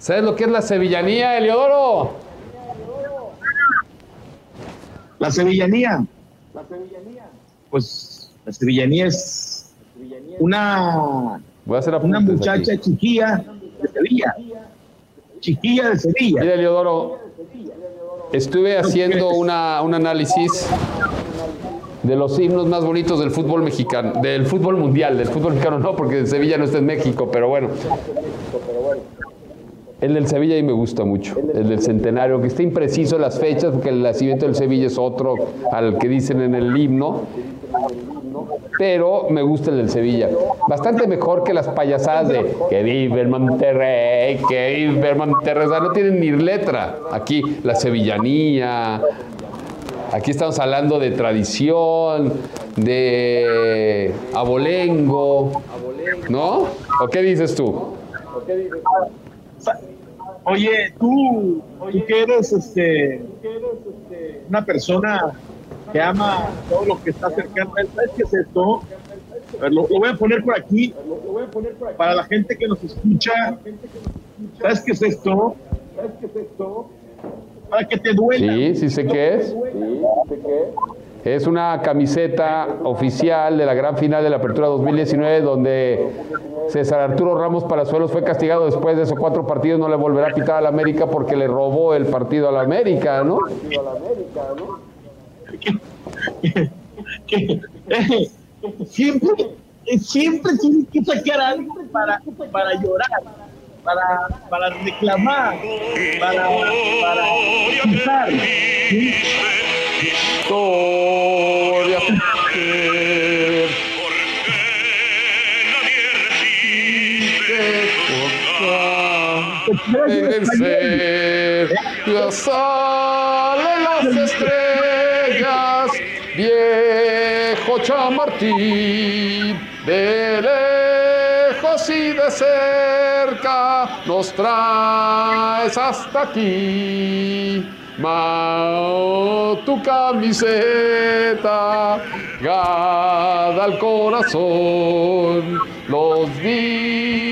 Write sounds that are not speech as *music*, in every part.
¿Sabes lo que es la sevillanía, Eliodoro? La sevillanía. Pues la sevillanía es una, Voy a hacer una muchacha aquí. chiquilla de Sevilla. Chiquilla de Sevilla. Mira, Eliodoro, estuve haciendo una, un análisis de los himnos más bonitos del fútbol mexicano, del fútbol mundial, del fútbol mexicano no, porque Sevilla no está en México, pero bueno. El del Sevilla ahí me gusta mucho, el del centenario, que está impreciso las fechas, porque el nacimiento del Sevilla es otro al que dicen en el himno, pero me gusta el del Sevilla. Bastante mejor que las payasadas de que vive el Monterrey, que vive el Monterrey, o sea, no tienen ni letra. Aquí la sevillanía, aquí estamos hablando de tradición, de abolengo, ¿no? ¿O qué dices tú? Oye, tú, tú que eres este, una persona que ama todo lo que está cercano a él, ¿sabes qué es esto? Ver, Lo, lo voy a poner por aquí para la gente que nos escucha. ¿Sabes qué es esto? ¿Sabes qué es esto? Para que te duela. Sí, sí sé qué es. Es una camiseta oficial de la gran final de la Apertura 2019 donde César Arturo Ramos Palazuelos fue castigado después de esos cuatro partidos, no le volverá a pitar a la América porque le robó el partido a la América, ¿no? siempre, siempre tienes que sacar algo para, para llorar, para, para reclamar, para, para quitar. Vencer, ya salen las estrellas, viejo chamartín, de lejos y de cerca nos traes hasta aquí. Mao, tu camiseta, gada al corazón, los días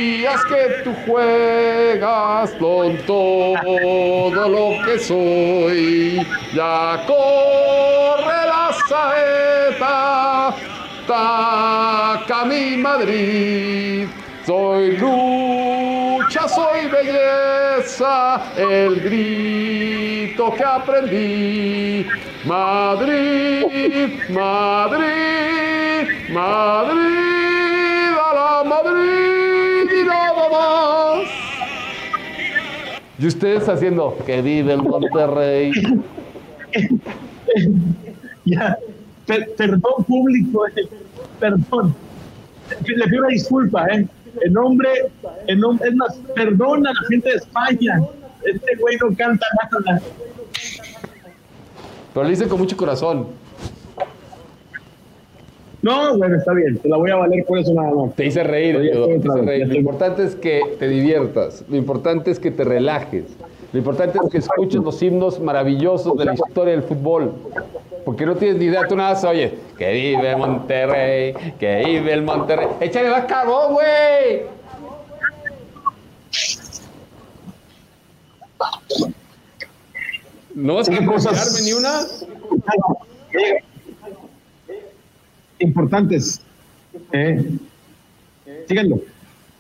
que tú juegas con todo lo que soy, ya corre la saeta, taca mi Madrid, soy lucha, soy belleza, el grito que aprendí. Madrid, Madrid, Madrid, Y ustedes haciendo que vive el Monterrey. Ya, per- perdón público, eh, perdón. Le pido una disculpa, ¿eh? En nombre, en nombre, es más, perdona a la gente de España. Este güey no canta nada. Pero lo hice con mucho corazón. No, bueno, está bien, te la voy a valer por eso nada más. Te hice reír, Oye, estoy te hice reír. Lo importante es que te diviertas, lo importante es que te relajes, lo importante es que escuches los himnos maravillosos de la historia del fútbol. Porque no tienes ni idea, tú nada más oyes, que vive Monterrey, que vive el Monterrey. Échale más carbón, güey. ¿No vas a cosas... ni una? Importantes. ¿eh? Síganlo.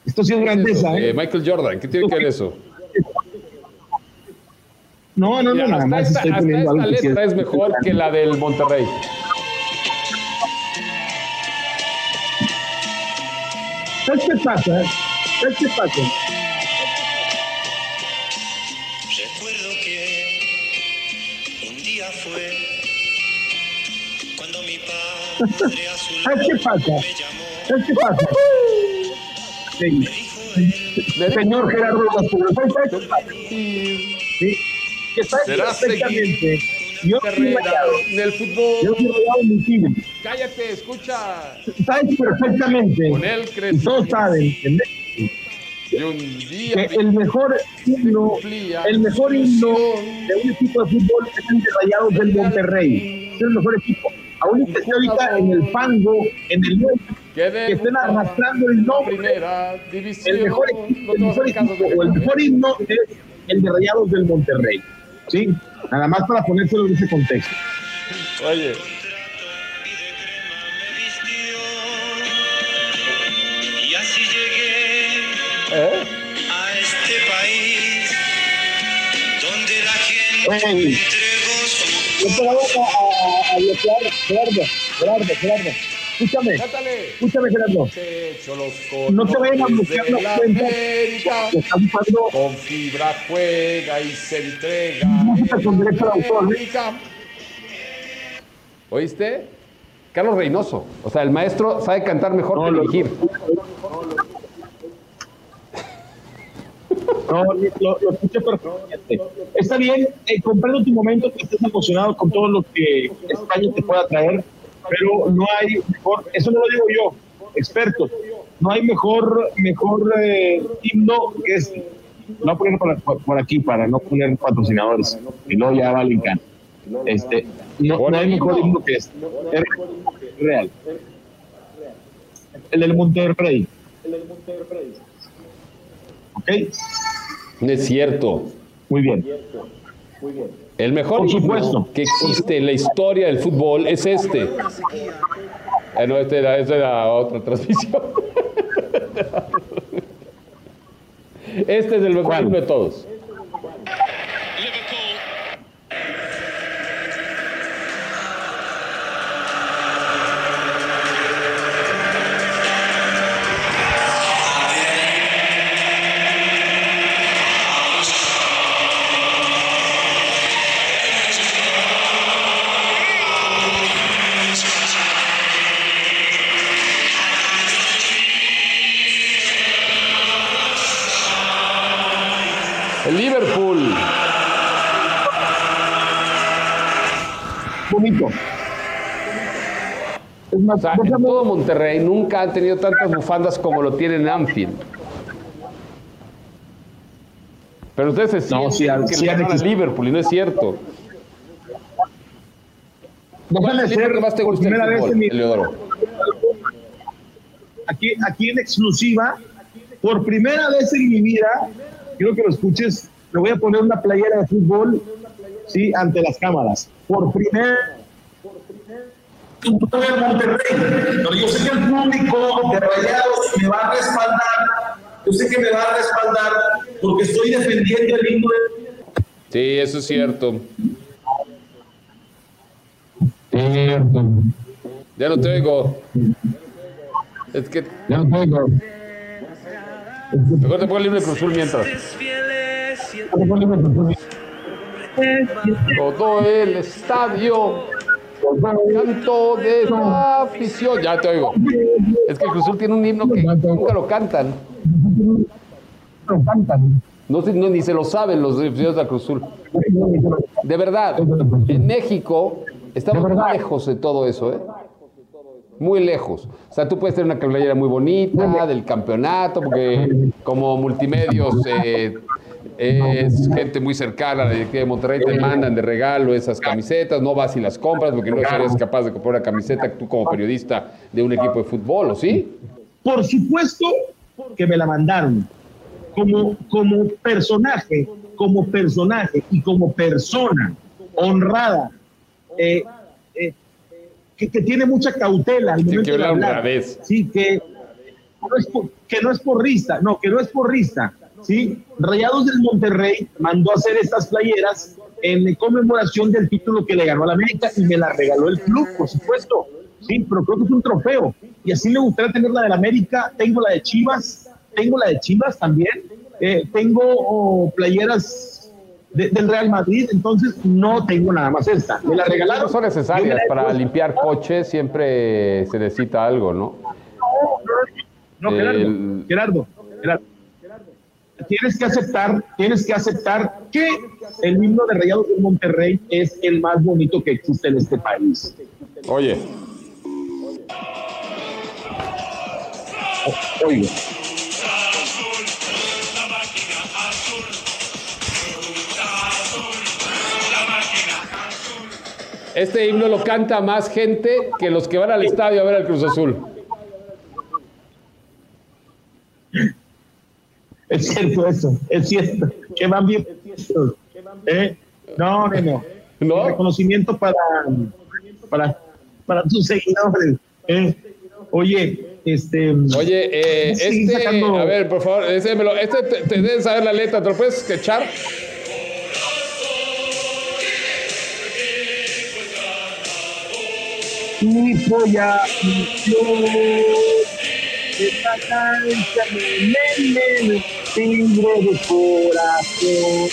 Esto sí es grandeza, Eh, ¿eh? Michael Jordan, ¿qué tiene que ver eso? No, no, no, Mira, nada hasta más esta, estoy hasta poniendo esta algo que sí letra es mejor que la del Monterrey. ¿Sabes qué pasa? ¿Sabes qué pasa? ¿Sabes qué pasa? ¿Sabes qué pasa? Sí. Señor Gerardo López, ¿sabes qué pasa? Sí. Que sabes perfectamente. Yo Carrera en el fútbol. Yo soy mi team. Cállate, escucha. Sabes perfectamente. Con él crecí. todos saben que México que el mejor himno, el mejor himno de un equipo de fútbol es el de Rayados del Monterrey. Es el mejor equipo. Aún esté ahorita en el fango, en el que estén arrastrando el nombre. El mejor equipo, el mejor equipo o el mejor himno es el de Rayados del Monterrey. ¿Sí? Nada más para ponérselo en ese contexto. Oye. Y así llegué ¿Eh? a este país donde la gente A, a, a bloquear, Gerardo, Gerardo, Gerardo. Escúchame, Cátale. escúchame, Gerardo. No te vayan a bloquear la cuenta. América. Que está buscando Con fibra juega y se entrega. Música con derecho de autor, ¿eh? ¿Oíste? Carlos Reynoso. O sea, el maestro sabe cantar mejor No, que lo- No, lo, lo escuché perfectamente. Está bien, eh, comprendo tu momento que estés emocionado con todo lo que España te pueda traer, pero no hay mejor, eso no lo digo yo, expertos, no hay mejor, mejor eh, himno que es, voy a poner por, por- aquí para no poner patrocinadores, y luego ya vale encanta. Este, no, no hay el mejor himno. que este, es real. El del Monterrey. ¿Ok? No es cierto. Muy bien. El mejor Por supuesto. que existe en la historia del fútbol es este. Ah, no, este era, esta era otra transmisión. *laughs* Este es el mejor himno de todos. El Liverpool. Bonito. Es más, O sea, en todo Monterrey nunca han tenido tantas bufandas como lo tienen en Anfield. Pero ustedes se sienten No, sí que sí le ganan a. Liverpool y no es cierto. ¿Cuál déjame es el ser que más te gusta vez fútbol, mi- Eleodoro? aquí, aquí en exclusiva, por primera vez en mi vida, quiero que lo escuches, me voy a poner una playera de fútbol, sí, ante las cámaras. Por primera en Monterrey, pero yo sé que el público de Rayados me va a respaldar, yo sé que me va a respaldar porque estoy defendiendo el himno de Sí, eso es cierto. Ya no te oigo. Es que Ya no tengo. Mejor te pongo el libro de Cruz Azul mientras. Todo el estadio canto de la afición. Ya te oigo. Es que el Cruz Azul tiene un himno que nunca lo cantan. Lo cantan. No, no, ni se lo saben los aficionados del Cruz Azul. De verdad, en México estamos De lejos de todo eso, ¿eh? Muy lejos. O sea, tú puedes tener una playera muy bonita del campeonato, porque como multimedios eh, es gente muy cercana a la directiva de Monterrey, te mandan de regalo esas camisetas, no vas y las compras porque no eres capaz de comprar una camiseta tú como periodista de un equipo de fútbol, ¿o sí? Por supuesto que me la mandaron. Como, como personaje, como personaje y como persona honrada, eh, eh, que, que tiene mucha cautela al momento de hablar. honradez. Sí, que no, es por- que no es porrista, no, que no es porrista. ¿sí? Rayados del Monterrey mandó a hacer estas playeras en conmemoración del título que le ganó al América y me la regaló el club, por supuesto. Sí, pero creo que es un trofeo. Y así me gustaría tener la del América. Tengo la de Chivas, tengo la de Chivas también. Eh, tengo oh, playeras de- del Real Madrid, entonces no tengo nada más esta. Me la regalaron. No son necesarias para limpiar coches, siempre se necesita algo, ¿no? No, Gerardo, El- Gerardo, Gerardo. Tienes que aceptar, tienes que aceptar que el himno de Rayados de Monterrey es el más bonito que existe en este país. Oye, Oiga. Este himno lo canta más gente que los que van al estadio a ver al Cruz Azul. Es cierto eso, es cierto. Que van bien. ¿Eh? No, no, no. ¿No? Reconocimiento para, para, para tus seguidores. ¿eh? Oye, este. Oye, eh, este, sacando- a ver, por favor, este te, te saber la letra, ¿te lo puedes escuchar? Mi polla, esta cancha me, timbre de corazón.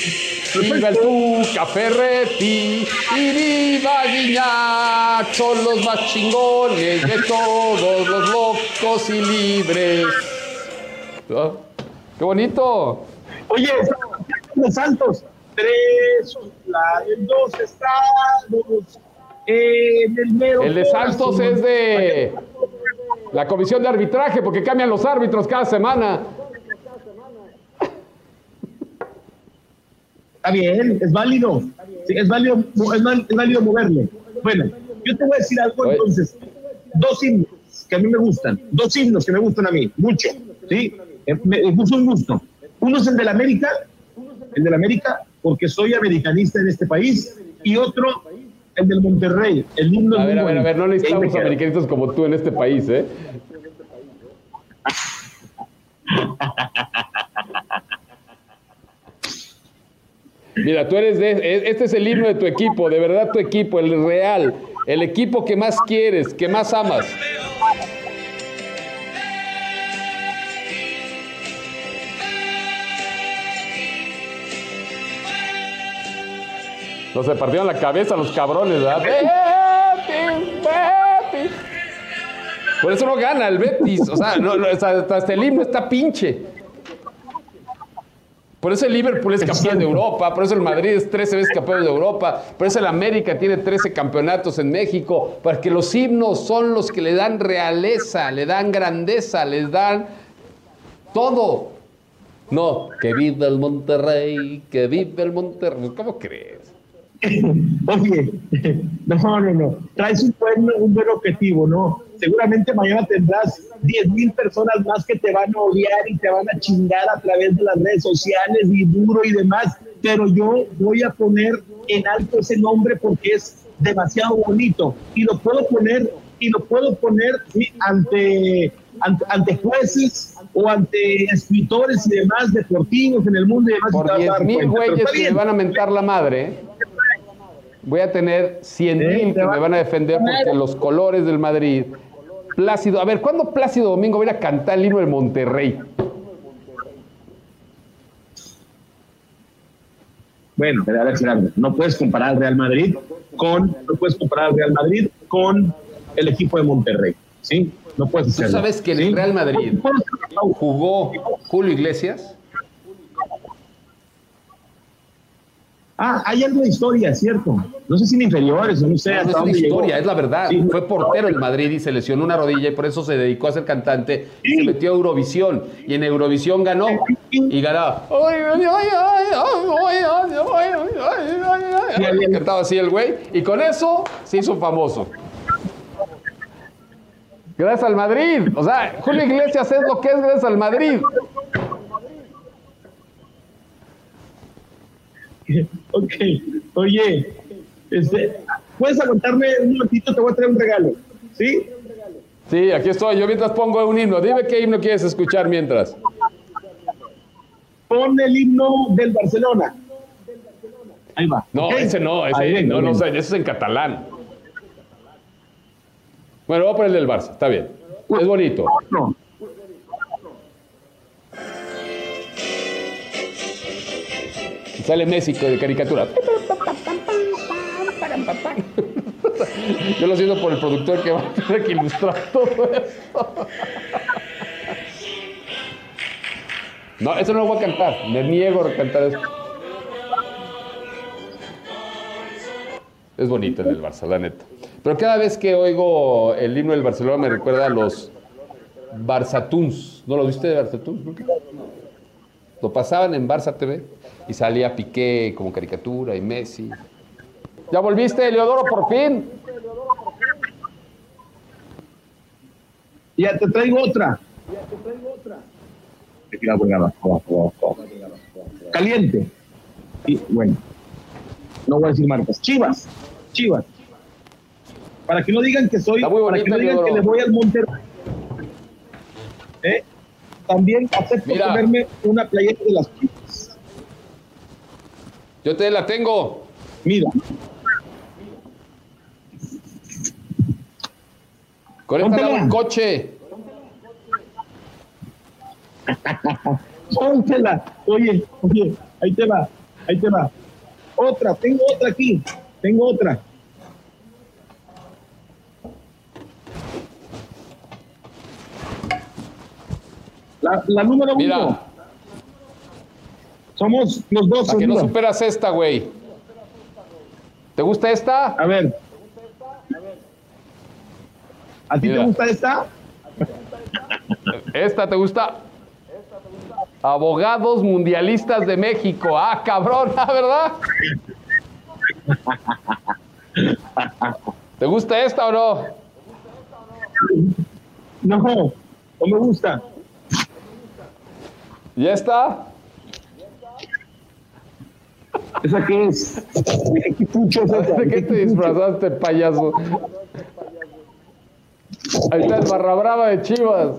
Viva el Tuca Ferretti y viva Guiñac, son los más chingones de todos los locos y libres. ¿No? ¡Qué bonito! Oye, los Santos, tres, dos estados, en el de Santos es de la comisión de arbitraje, porque cambian los árbitros cada semana. Está bien, es válido. Sí, es válido, es, válido moverle. Bueno, yo te voy a decir algo entonces. Dos himnos que a mí me gustan, dos himnos que me gustan a mí, mucho, ¿sí? Eh, Me, me puso un gusto. Uno es el del América, el del América, porque soy americanista en este país, y otro, el del Monterrey, el himno A ver, a ver, a ver, no necesitamos americanistas como tú en este país, ¿eh? Mira, tú eres de. Este es el himno de tu equipo, de verdad tu equipo, el real. El equipo que más quieres, que más amas. No se partieron la cabeza los cabrones, ¿verdad? Betis, Betis. Por eso no gana el Betis. O sea, no, no, hasta, hasta el himno está pinche. Por eso el Liverpool es campeón de Europa, por eso el Madrid es 13 veces campeón de Europa, por eso el América tiene 13 campeonatos en México, porque los himnos son los que le dan realeza, le dan grandeza, les dan todo. No, que viva el Monterrey, que viva el Monterrey. ¿Cómo crees? *laughs* Oye, *laughs* no, no, no. Traes un buen, un buen objetivo, ¿no? Seguramente mañana tendrás 10 mil personas más que te van a odiar y te van a chingar a través de las redes sociales y duro y demás, pero yo voy a poner en alto ese nombre porque es demasiado bonito y lo puedo poner y lo puedo poner sí, ante, ante ante jueces o ante escritores y demás deportivos en el mundo y demás. Por te vas a 10 dar mil güeyes que bien. van a mentar la madre, voy a tener 100 mil Sí, que va- me van a defender porque los colores del Madrid. Plácido, a ver, ¿cuándo Plácido Domingo va a ir a cantar el himno del Monterrey? Bueno, pero a ver, Gerardo, no puedes comparar al Real Madrid con, no puedes comparar al Real Madrid con el equipo de Monterrey, ¿sí? No puedes ¿Tú hacerlo. sabes que en ¿sí? el Real Madrid jugó Julio Iglesias? Ah, hay algo de historia, cierto. No sé si en inferiores, no sé. No, no es una historia, llegó. es la verdad. Sí, Fue portero en Madrid y se lesionó una rodilla y por eso se dedicó a ser cantante sí. y se metió a Eurovisión. Y en Eurovisión ganó y ganaba. Cantaba así el güey. Y con eso se hizo famoso. Gracias al Madrid. O sea, Julio Iglesias es lo que es gracias al Madrid. *laughs* Ok, oye, este, ¿puedes aguantarme un momentito? Te voy a traer un regalo, ¿sí? Sí, aquí estoy. Yo mientras pongo un himno. Dime qué himno quieres escuchar mientras. Pon el himno del Barcelona. Ahí va. No, ese no, ese Ahí no, no, vengo. o sea, ese es en catalán. Bueno, voy a poner el del Barça, está bien. Es bonito. No. Sale Messi de caricatura. Yo lo siento por el productor que va a tener que ilustrar todo eso. No, eso no lo voy a cantar. Me niego a cantar eso. Es bonito el del Barça, la neta. Pero cada vez que oigo el himno del Barcelona me recuerda a los Barzatuns. ¿No lo viste de Barzatuns? Lo pasaban en Barça TV y salía Piqué como caricatura y Messi. ¿Ya volviste, Eleodoro, por fin? Ya te traigo otra. Caliente. Y bueno, no voy a decir marcas. Chivas, Chivas. Para que no digan que soy, para que no digan que le voy al Monterrey. ¿Eh? También acepto Mira. ponerme una playera de las Chivas. Yo te la tengo. Mira, Con esta Póntela. hago un coche. *laughs* póntela. Oye, oye, ahí te va, ahí te va. Otra, tengo otra aquí, tengo otra. La, la número Mira. uno. Somos los dos. Para que no superas esta, güey. ¿Te gusta esta? A ver. ¿A ti Mira. te gusta esta? ¿Esta te gusta? Abogados Mundialistas de México. Ah, cabrón, ¿ah, *laughs* ¿verdad? ¿Te gusta esta o no? No, no me gusta. ¿Y esta? ¿Esa qué es? ¿De qué pucho es esa? *laughs* ¿De qué te disfrazaste, payaso? Ahí está el barra brava de Chivas.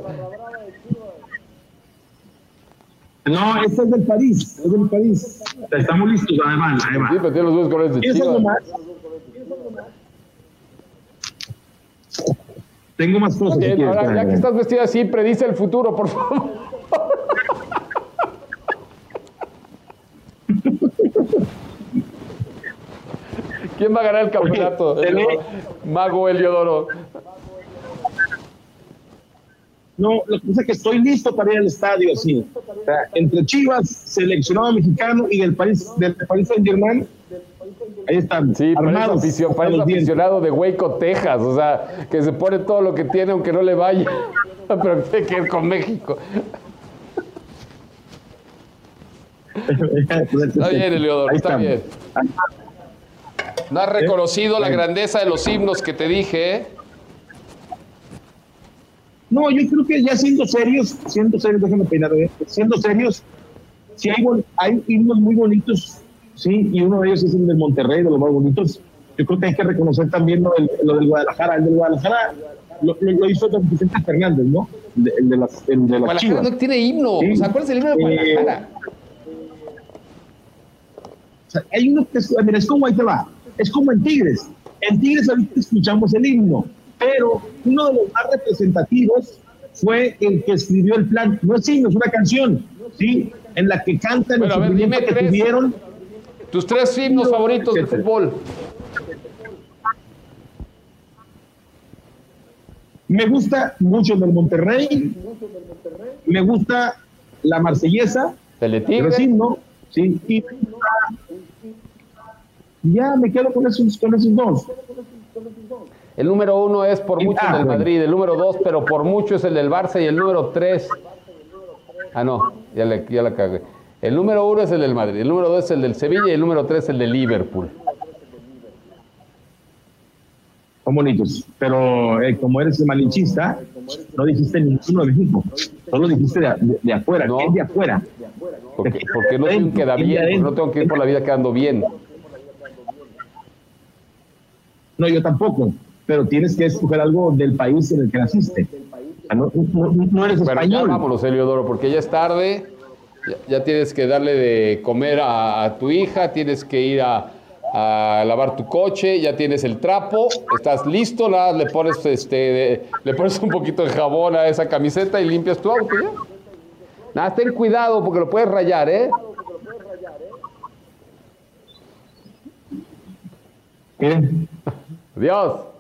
No, esta es del París, es del París. Estamos listos, además, Sí, además. pero tiene los dos colores de ¿Tienes algo Chivas. más? Tengo más cosas. Bien, quieres, ahora, ya que estás vestida así, predice el futuro, por favor. ¿Quién va a ganar el campeonato? se ve- Mago Eliodoro. No, lo que pasa es que estoy listo para ir al estadio, sí. O sea, entre Chivas, seleccionado mexicano y del París, del París Saint Germain, ahí están, Sí, armados. parece aficionado de Waco, Texas. O sea, que se pone todo lo que tiene aunque no le vaya. *laughs* Pero tiene que ir con México. *laughs* Está bien, Eliodoro, Ahí está estamos. bien. No has reconocido la Bueno. grandeza de los himnos que te dije, ¿eh? No, yo creo que ya siendo serios, siendo serios, déjame peinar, ¿eh? siendo serios, sí hay, hay himnos muy bonitos, sí, y uno de ellos es el del Monterrey, de los más bonitos. Yo creo que hay que reconocer también lo del, lo del Guadalajara. El del Guadalajara lo, hizo don Vicente Fernández, ¿no? El de, el de las, el de las Guadalajara no tiene himno. Sí. O sea, ¿cuál es el himno de Eh, Guadalajara? O sea, hay uno que es, mira, es como ahí te va, es como en Tigres. En Tigres ahorita escuchamos el himno, pero uno de los más representativos fue el que escribió el plan. No es himno, es una canción, ¿sí? En la que cantan Bueno, a el ver, sufrimiento dime que tres. tuvieron. Tus tres himnos favoritos de etcétera. fútbol. Me gusta mucho el del Monterrey, me gusta la marsellesa, pero Teletigre. es himno, ¿sí? Y me gusta- ya me quedo con esos, con esos dos. El número uno es por mucho ah, el del bueno. Madrid. El número dos, pero por mucho es el del Barça. Y el número tres. Ah, no, ya, le, ya la cagué. El número uno es el del Madrid. El número dos es el del Sevilla. Y el número tres es el del Liverpool. Son bonitos, pero eh, como eres malinchista, no dijiste ninguno de México, solo dijiste de, de- de afuera, No. ¿qué es de afuera? Porque, porque no soy un queda bien. porque no tengo que ir por la vida quedando bien. No, yo tampoco, pero tienes que escoger algo del país en el que naciste. Sea, no, no- no eres ya español. vámonos, Eliodoro, porque ya es tarde. Ya, ya tienes que darle de comer a, a tu hija, tienes que ir a, a lavar tu coche, ya tienes el trapo, estás listo, nada, le pones este, de- le pones un poquito de jabón a esa camiseta y limpias tu auto ya. Nada, ten cuidado porque lo puedes rayar, ¿eh? Miren, Adiós.